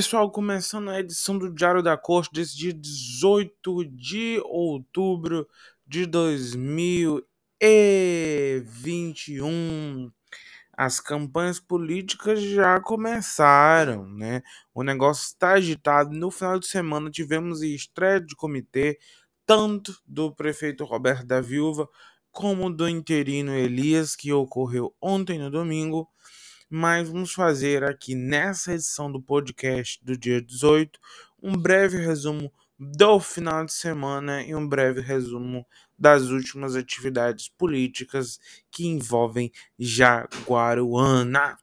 Pessoal, começando a edição do Diário da Corte desse dia 18 de outubro de 2021. As campanhas políticas já começaram, né? O negócio está agitado. No final de semana tivemos estreia de comitê, tanto do prefeito Roberto da Viúva como do interino Elias, que ocorreu ontem no domingo mas vamos fazer aqui nessa edição do podcast do dia 18 um breve resumo do final de semana e um breve resumo das últimas atividades políticas que envolvem Jaguaruana.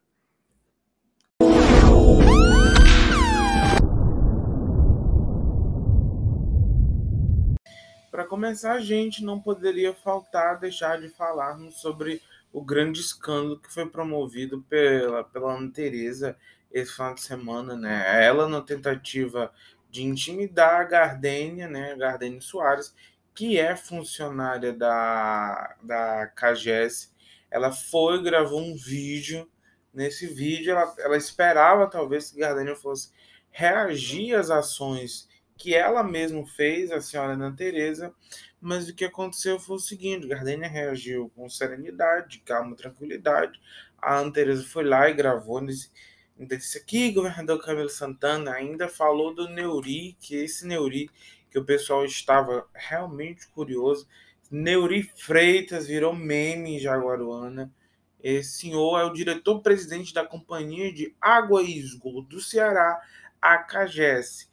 Para começar, a gente não poderia faltar deixar de falarmos sobre o grande escândalo que foi promovido pela, pela Ana Tereza esse final de semana, né? Ela na tentativa de intimidar a Gardênia, né? Gardênia Soares, que é funcionária da, da CAGES. Ela foi, gravou um vídeo. Nesse vídeo, ela, ela esperava talvez que Gardênia fosse reagir às ações que ela mesma fez, a senhora Ana Tereza, mas o que aconteceu foi o seguinte: Gardênia reagiu com serenidade, calma, tranquilidade. A Ana Tereza foi lá e gravou. Ainda disse aqui, governador Camilo Santana ainda falou do Neuri, que esse Neuri, que o pessoal estava realmente curioso. Neuri Freitas virou meme em Jaguaruana. Esse senhor é o diretor-presidente da Companhia de Água e Esgoto do Ceará, a CAGES.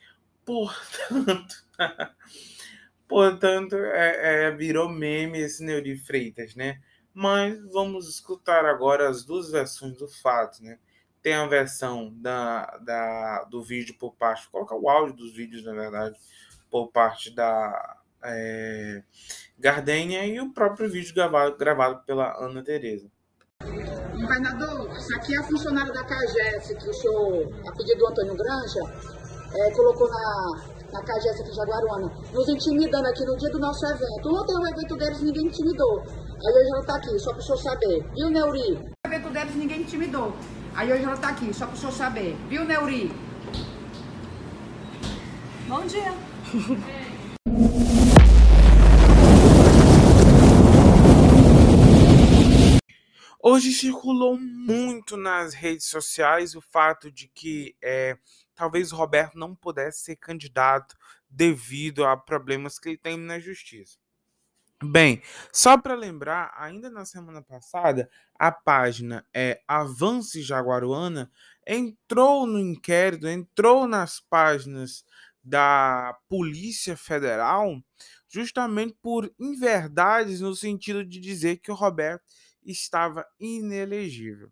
Portanto. Portanto, é, é, virou meme esse Neuri Freitas, né? Mas vamos escutar agora as duas versões do fato, né? Tem a versão da, da, do vídeo por parte, coloca o áudio dos vídeos, na verdade, por parte da é, Gardenha e o próprio vídeo gravado, gravado pela Ana Tereza. Governador, isso aqui é a funcionária da CAGES que o senhor, a pedido do Antônio Granja, é, colocou na, na CAGES aqui de Jaguaruana, nos intimidando aqui no dia do nosso evento. Ontem o evento deles ninguém intimidou. Aí hoje ela tá aqui, só para o senhor saber. Viu, Neuri? O evento deles ninguém intimidou. Aí hoje ela tá aqui, só para o senhor saber. Viu, Neuri? Bom dia. Hoje circulou muito nas redes sociais o fato de que é, talvez o Roberto não pudesse ser candidato devido a problemas que ele tem na justiça. Bem, só para lembrar, ainda na semana passada, a página é Avance Jaguaruana entrou no inquérito, entrou nas páginas da Polícia Federal, justamente por inverdades no sentido de dizer que o Roberto estava inelegível.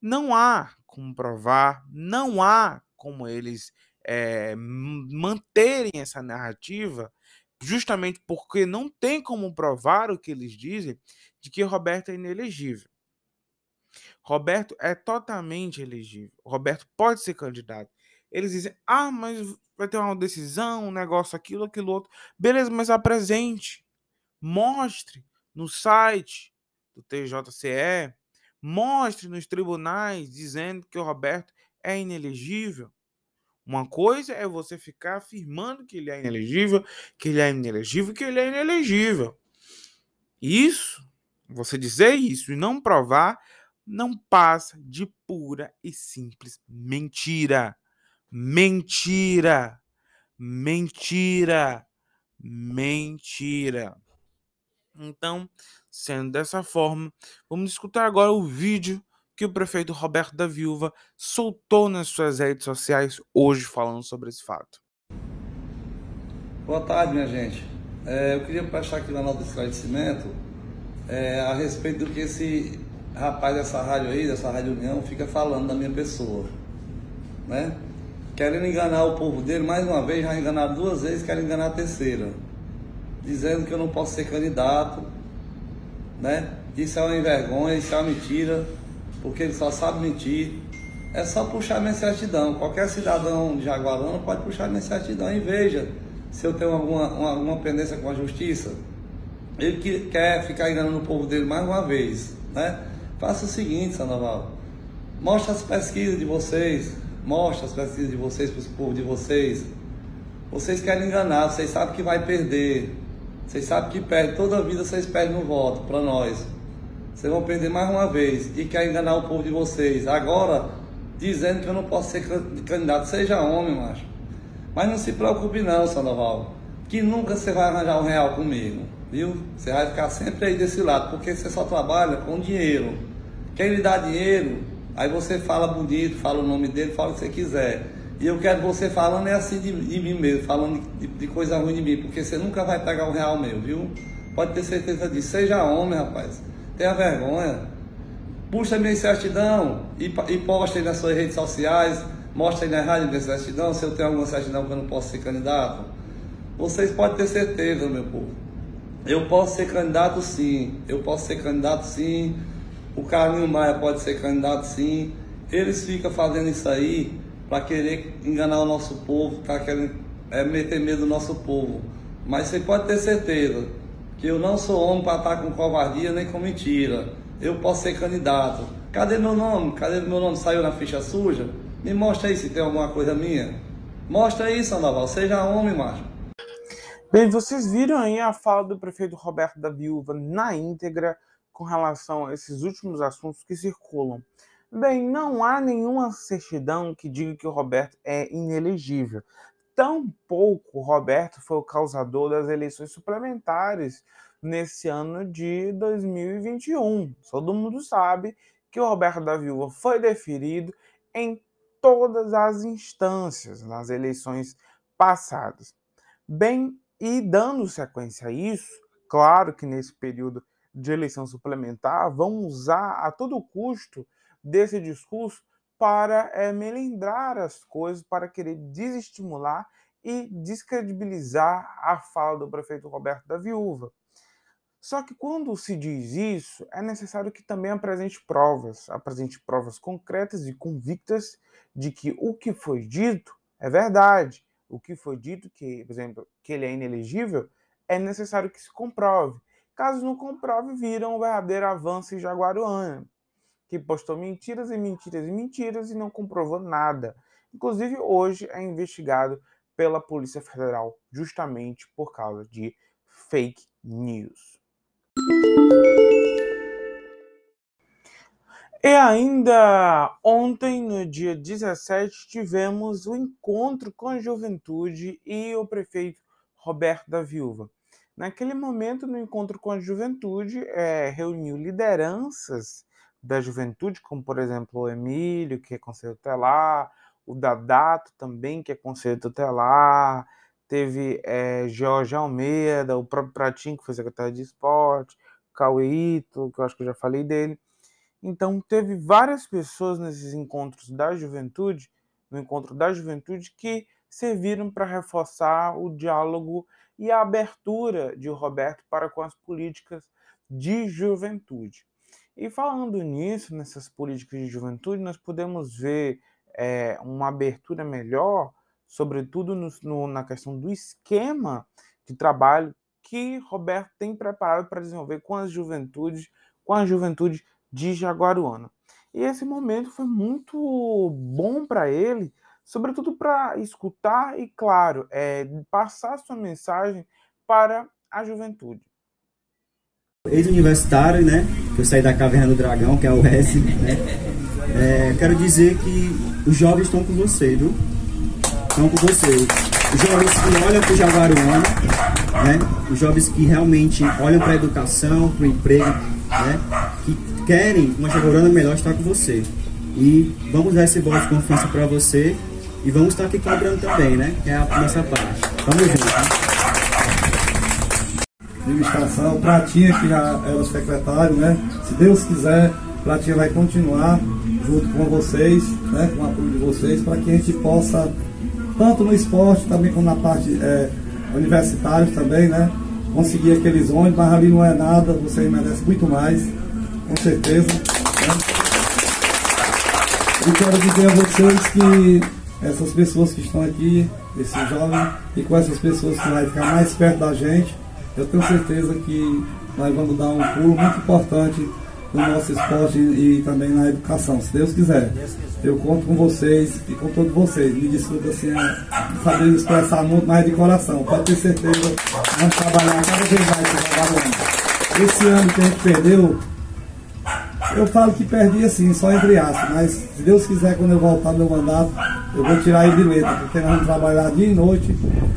Não há como provar, não há como eles é, manterem essa narrativa, justamente porque não tem como provar o que eles dizem de que Roberto é inelegível. Roberto é totalmente elegível. Roberto pode ser candidato. Eles dizem: ah, mas vai ter uma decisão, um negócio, aquilo, aquilo outro. Beleza, mas apresente. Mostre no site do TJCE. Mostre nos tribunais dizendo que o Roberto é inelegível. Uma coisa é você ficar afirmando que ele é inelegível, que ele é inelegível, que ele é inelegível. Isso, você dizer isso e não provar, não passa de pura e simples mentira. Mentira. Mentira. Mentira. Então, sendo dessa forma, vamos escutar agora o vídeo que o prefeito Roberto da Viúva soltou nas suas redes sociais hoje falando sobre esse fato. Boa tarde, minha gente. É, eu queria prestar aqui na nota de esclarecimento é, a respeito do que esse rapaz dessa rádio aí, dessa Rádio União, fica falando da minha pessoa. Né? Querendo enganar o povo dele, mais uma vez, já enganaram duas vezes, querem enganar a terceira. Dizendo que eu não posso ser candidato, né? Isso é uma vergonha, isso é uma mentira porque ele só sabe mentir. É só puxar minha certidão. Qualquer cidadão de Jaguarona pode puxar minha certidão e veja se eu tenho alguma, uma, alguma pendência com a justiça. Ele que, quer ficar enganando o povo dele mais uma vez. Né? Faça o seguinte, Sandoval. Mostre as pesquisas de vocês. Mostre as pesquisas de vocês para o povo de vocês. Vocês querem enganar, vocês sabem que vai perder. Vocês sabem que perde, toda a vida vocês perdem no voto para nós. Vocês vão perder mais uma vez e querem enganar o povo de vocês. Agora, dizendo que eu não posso ser candidato, seja homem, macho. Mas não se preocupe não, Sandoval, que nunca você vai arranjar um real comigo, viu? Você vai ficar sempre aí desse lado, porque você só trabalha com dinheiro. Quem lhe dá dinheiro, aí você fala bonito, fala o nome dele, fala o que você quiser. E eu quero você falando é assim de, de mim mesmo, falando de, de, coisa ruim de mim, porque você nunca vai pegar um real meu, viu? Pode ter certeza disso. Seja homem, rapaz. Tenha vergonha. Puxa minha certidão e, e posta aí nas suas redes sociais. Mostra aí na rádio minha certidão, se eu tenho alguma certidão que eu não posso ser candidato. Vocês podem ter certeza, meu povo. Eu posso ser candidato sim. Eu posso ser candidato sim. O Carlinho Maia pode ser candidato sim. Eles ficam fazendo isso aí para querer enganar o nosso povo, para querer é, meter medo no nosso povo. Mas você pode ter certeza que eu não sou homem para estar com covardia nem com mentira. Eu posso ser candidato. Cadê meu nome? Cadê meu nome? Saiu na ficha suja? Me mostra aí se tem alguma coisa minha. Mostra aí, Sandoval. Seja homem, macho. Bem, vocês viram aí a fala do prefeito Roberto da Viúva na íntegra com relação a esses últimos assuntos que circulam. Bem, não há nenhuma certidão que diga que o Roberto é inelegível. Tampouco Roberto foi o causador das eleições suplementares nesse ano de 2021. Todo mundo sabe que o Roberto da Viúva foi deferido em todas as instâncias nas eleições passadas. Bem, e dando sequência a isso, claro que nesse período de eleição suplementar vão usar a todo custo desse discurso para é, melindrar as coisas, para querer desestimular e descredibilizar a fala do prefeito Roberto da Viúva. Só que quando se diz isso, é necessário que também apresente provas, apresente provas concretas e convictas de que o que foi dito é verdade. O que foi dito, que, por exemplo, que ele é inelegível, é necessário que se comprove. Caso não comprove, viram um verdadeiro avanço em Jaguaruana, que postou mentiras e mentiras e mentiras e não comprovou nada. Inclusive, hoje é investigado pela Polícia Federal justamente por causa de fake news. E ainda ontem, no dia 17, tivemos o encontro com a juventude e o prefeito Roberto da Viúva. Naquele momento, no encontro com a juventude, é, reuniu lideranças da juventude, como por exemplo o Emílio, que é conselheiro tutelar, o Dadato também, que é conselheiro tutelar, teve é, Jorge Almeida, o próprio Pratinho, que foi secretário de esporte, Cauê Ito, que eu acho que eu já falei dele. Então, teve várias pessoas nesses encontros da juventude, no encontro da juventude, que serviram para reforçar o diálogo e a abertura de Roberto para com as políticas de juventude. E falando nisso, nessas políticas de juventude, nós podemos ver é, uma abertura melhor sobretudo no, no, na questão do esquema de trabalho que Roberto tem preparado para desenvolver com as juventudes, com a juventude de Jaguaruana. E esse momento foi muito bom para ele, sobretudo para escutar e, claro, é, passar sua mensagem para a juventude. Ex-universitário, né? Que eu saí da Caverna do Dragão, que é o S, né? É, quero dizer que os jovens estão com você, viu? estão com vocês. Os jovens que olham para o Jaguaruana, né? os jovens que realmente olham para a educação, para o emprego, né? que querem uma Jaguaruana melhor, está com você. E vamos dar esse voto de confiança para você e vamos estar aqui cobrando também, né? Que é a nossa parte. Vamos juntos. Né? Administração, Pratinha, que já era secretário, né? Se Deus quiser, Pratinha vai continuar junto com vocês, né? Com o apoio de vocês, para que a gente possa tanto no esporte também como na parte é, universitária também, né? Conseguir aqueles ônibus, mas ali não é nada, você merece muito mais, com certeza. Né? E quero dizer a vocês que essas pessoas que estão aqui, esses jovens, e com essas pessoas que vão ficar mais perto da gente, eu tenho certeza que nós vamos dar um pulo muito importante no nosso esporte e, também na educação, se Deus quiser. Eu conto com vocês e com todos vocês. Me desculpa assim, é, saber expressar muito mais de coração. Pode ter certeza, vamos trabalhar cada vez mais com Esse ano que a gente perdeu, eu falo que perdi assim, só entre aspas, mas se Deus quiser, quando eu voltar meu mandato, eu vou tirar ele de letra, porque nós vamos trabalhar dia e noite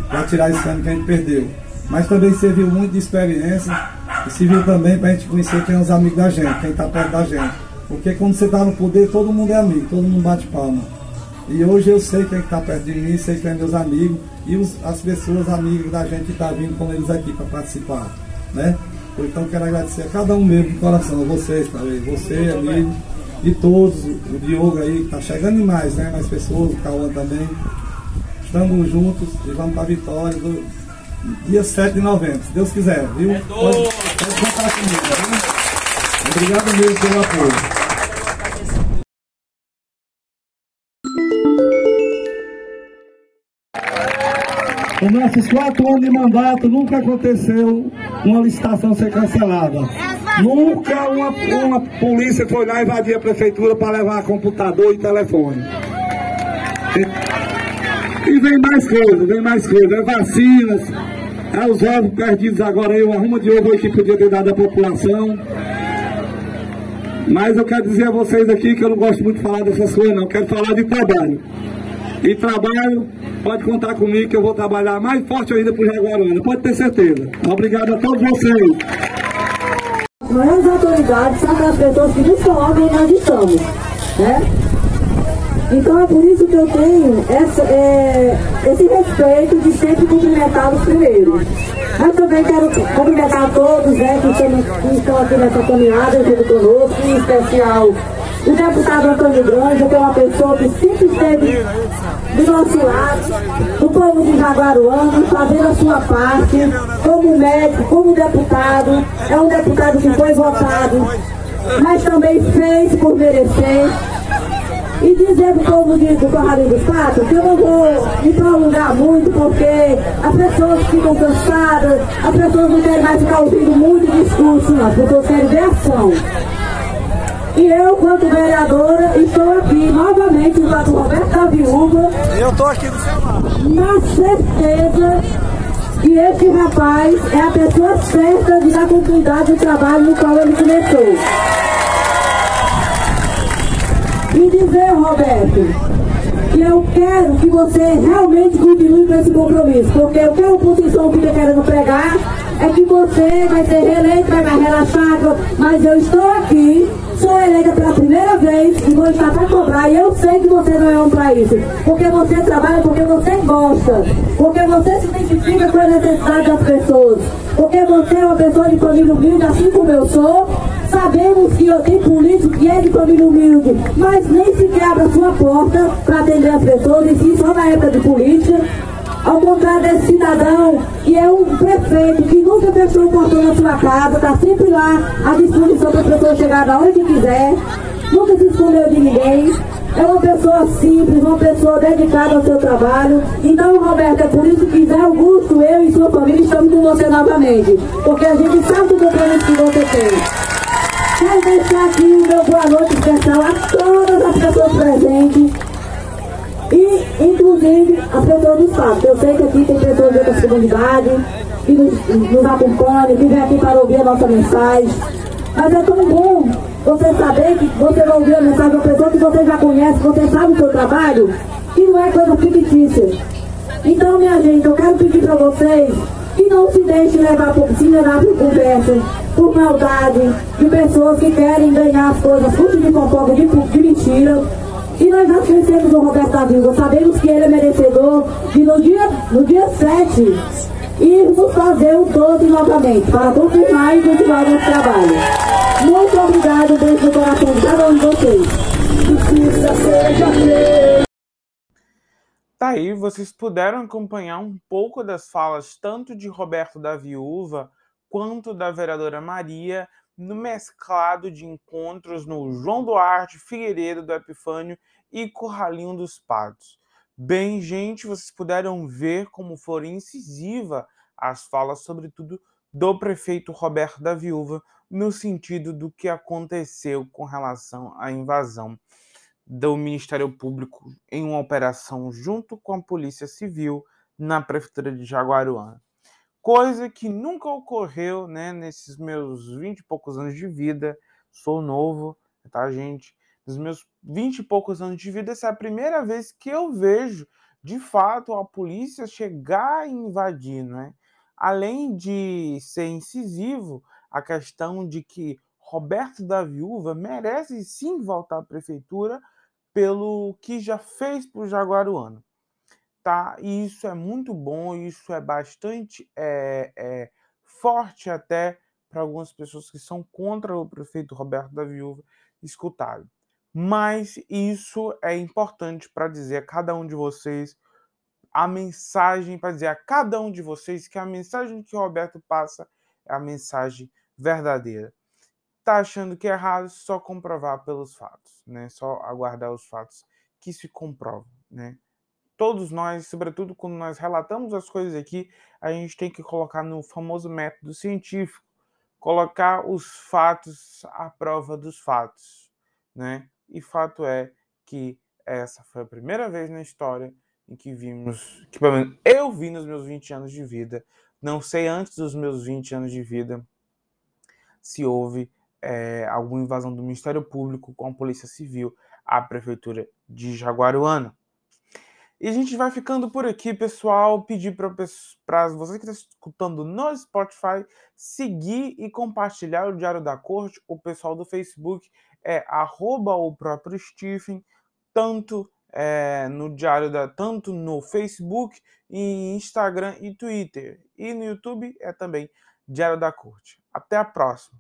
para tirar esse ano que a gente perdeu. Mas também serviu muito de experiência e serviu também para a gente conhecer quem é os amigos da gente, quem está perto da gente. Porque quando você está no poder, todo mundo é amigo, todo mundo bate palma. E hoje eu sei quem está perto de mim, sei quem é meus amigos e os, as pessoas amigas da gente que está vindo com eles aqui para participar. Né? Então quero agradecer a cada um mesmo de coração, a vocês também, você, amigo, e todos, o Diogo aí, que está chegando demais, né? Mais pessoas, o Cauã também. Estamos juntos e vamos para a vitória do dia 7 de novembro, se Deus quiser, viu? É pode, pode contar comigo, viu? Obrigado mesmo pelo apoio. Nos nossos quatro anos de mandato nunca aconteceu uma licitação ser cancelada. Nunca uma, uma polícia foi lá invadir a prefeitura para levar computador e telefone. Vem mais coisa, vem mais coisa. É vacinas, é os ovos perdidos agora aí, uma arruma de ovo aí que podia ter dado à população. Mas eu quero dizer a vocês aqui que eu não gosto muito de falar dessas coisas, não. Quero falar de trabalho. E trabalho, pode contar comigo que eu vou trabalhar mais forte ainda para o Jaguaruna, pode ter certeza. Obrigado a todos vocês. As autoridades são aquelas pessoas que nos colocam onde nós estamos, né? Então é por isso que eu tenho essa, é, esse respeito de sempre cumprimentá-los primeiro. Mas também quero cumprimentar todos né, que, estão, que estão aqui nessa caminhada junto conosco, em especial o deputado Antônio Granja, que é uma pessoa que sempre esteve do nosso lado, do povo de Jaguaruana, fazendo a sua parte, como médico, como deputado. É um deputado que foi votado, mas também fez por merecer. E dizer para o povo de, do Corralinho dos Patos que eu não vou me prolongar muito, porque as pessoas ficam cansadas, as pessoas não querem mais ficar ouvindo muito discurso, não. as pessoas querem ver ação. E eu, quanto vereadora, estou aqui novamente junto com Roberto da Viúva. Eu estou aqui do seu lado. Na certeza que esse rapaz é a pessoa certa de dar continuidade ao trabalho no qual ele começou. E dizer, Roberto, que eu quero que você realmente continue com esse compromisso, porque o que a oposição fica querendo pregar é que você vai ser reeleito, vai mais relaxado, mas eu estou aqui sou eleita pela primeira vez e vou estar para cobrar. E eu sei que você não é um para isso. Porque você trabalha porque você gosta. Porque você se identifica com a necessidade das pessoas. Porque você é uma pessoa de família humilde, assim como eu sou. Sabemos que eu tenho político que é de família humilde, mas nem sequer abre a sua porta para atender as pessoas, e sim só na época de política. Ao contrário desse cidadão, que é um prefeito que nunca fechou o portão na sua casa, está sempre lá à disposição para a pessoa chegar na hora que quiser, nunca se escondeu de ninguém. É uma pessoa simples, uma pessoa dedicada ao seu trabalho. Então, Roberto, é por isso que Zé Augusto, eu e sua família estamos com você novamente. Porque a gente sabe do compromisso que você tem. Quero deixar aqui o meu boa noite especial a todas as pessoas presentes e, inclusive, as pessoas do Estado. Eu sei que aqui tem pessoas de outras comunidades que nos, nos acompanham, que vêm aqui para ouvir a nossa mensagem. Mas é tão bom você saber que você vai ouvir a mensagem de uma pessoa que você já conhece, você sabe o seu trabalho, que não é coisa fictícia. Então, minha gente, eu quero pedir para vocês que não se deixem levar por, se levar por conversa, por maldade, de pessoas que querem ganhar as coisas, curso de fofoca, de, de mentira e nós já conhecemos o Roberto da sabemos que ele é merecedor de no dia, no dia 7 irmos fazer o 12 novamente, para confirmar e continuar o nosso trabalho. Muito obrigado dentro do coração de cada um de vocês. Justiça seja feita. Tá aí, vocês puderam acompanhar um pouco das falas tanto de Roberto da Viúva quanto da vereadora Maria no mesclado de encontros no João Duarte, Figueiredo do Epifânio e Curralinho dos Patos. Bem, gente, vocês puderam ver como foram incisiva as falas, sobretudo do prefeito Roberto da Viúva no sentido do que aconteceu com relação à invasão do Ministério Público em uma operação junto com a Polícia Civil na prefeitura de Jaguaruana. Coisa que nunca ocorreu, né, nesses meus vinte e poucos anos de vida. Sou novo, tá, gente? Nos meus vinte e poucos anos de vida, essa é a primeira vez que eu vejo, de fato, a polícia chegar e invadir, né? Além de ser incisivo, a questão de que Roberto da Viúva merece sim voltar à prefeitura pelo que já fez para o Jaguaruano. Tá? E isso é muito bom, isso é bastante é, é, forte até para algumas pessoas que são contra o prefeito Roberto da Viúva escutarem. Mas isso é importante para dizer a cada um de vocês a mensagem, para dizer a cada um de vocês que a mensagem que o Roberto passa é a mensagem verdadeira tá achando que é errado, só comprovar pelos fatos, né? Só aguardar os fatos que se comprovam, né? Todos nós, sobretudo quando nós relatamos as coisas aqui, a gente tem que colocar no famoso método científico, colocar os fatos à prova dos fatos, né? E fato é que essa foi a primeira vez na história em que vimos, que pelo menos eu vi nos meus 20 anos de vida, não sei antes dos meus 20 anos de vida, se houve é, alguma invasão do Ministério Público com a Polícia Civil à Prefeitura de Jaguaruana. E a gente vai ficando por aqui, pessoal. Pedir para vocês que estão escutando no Spotify seguir e compartilhar o Diário da Corte. O pessoal do Facebook é o próprio Stephen, tanto é, no Diário da, tanto no Facebook, e Instagram e Twitter. E no YouTube é também Diário da Corte. Até a próxima.